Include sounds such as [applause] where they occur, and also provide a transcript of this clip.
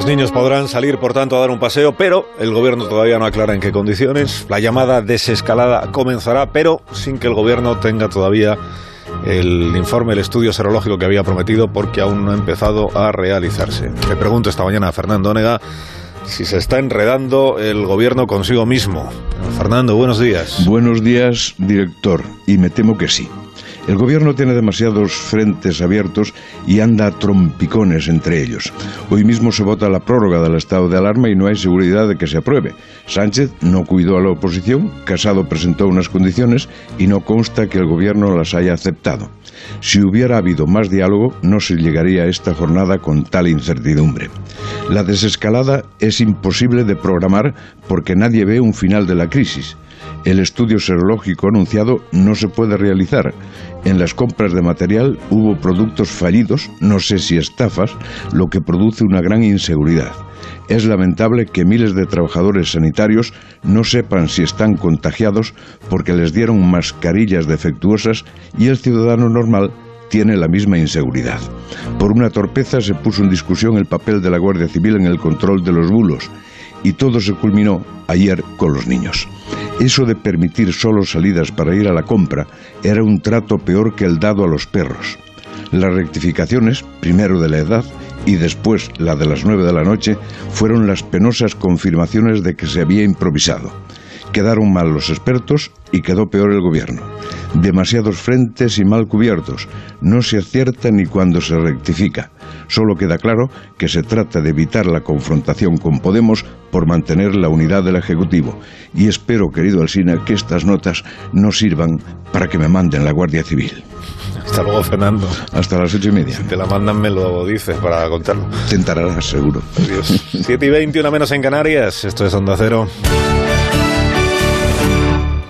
Los niños podrán salir, por tanto, a dar un paseo, pero el gobierno todavía no aclara en qué condiciones. La llamada desescalada comenzará, pero sin que el gobierno tenga todavía el informe, el estudio serológico que había prometido, porque aún no ha empezado a realizarse. Le pregunto esta mañana a Fernando Onega si se está enredando el gobierno consigo mismo. Fernando, buenos días. Buenos días, director, y me temo que sí. El gobierno tiene demasiados frentes abiertos y anda a trompicones entre ellos. Hoy mismo se vota la prórroga del estado de alarma y no hay seguridad de que se apruebe. Sánchez no cuidó a la oposición, Casado presentó unas condiciones y no consta que el gobierno las haya aceptado. Si hubiera habido más diálogo, no se llegaría a esta jornada con tal incertidumbre. La desescalada es imposible de programar porque nadie ve un final de la crisis. El estudio serológico anunciado no se puede realizar. En las compras de material hubo productos fallidos, no sé si estafas, lo que produce una gran inseguridad. Es lamentable que miles de trabajadores sanitarios no sepan si están contagiados porque les dieron mascarillas defectuosas y el ciudadano normal tiene la misma inseguridad. Por una torpeza se puso en discusión el papel de la Guardia Civil en el control de los bulos y todo se culminó ayer con los niños. Eso de permitir solo salidas para ir a la compra era un trato peor que el dado a los perros. Las rectificaciones, primero de la edad y después la de las nueve de la noche, fueron las penosas confirmaciones de que se había improvisado. Quedaron mal los expertos y quedó peor el gobierno. Demasiados frentes y mal cubiertos. No se acierta ni cuando se rectifica. Solo queda claro que se trata de evitar la confrontación con Podemos por mantener la unidad del Ejecutivo. Y espero, querido Alsina, que estas notas no sirvan para que me manden la Guardia Civil. Hasta luego, Fernando. Hasta las ocho y media. Si te la mandan, me lo dices para contarlo. Te enterarás, seguro. Adiós. [laughs] 7 y 20, una menos en Canarias. Esto es Onda Cero.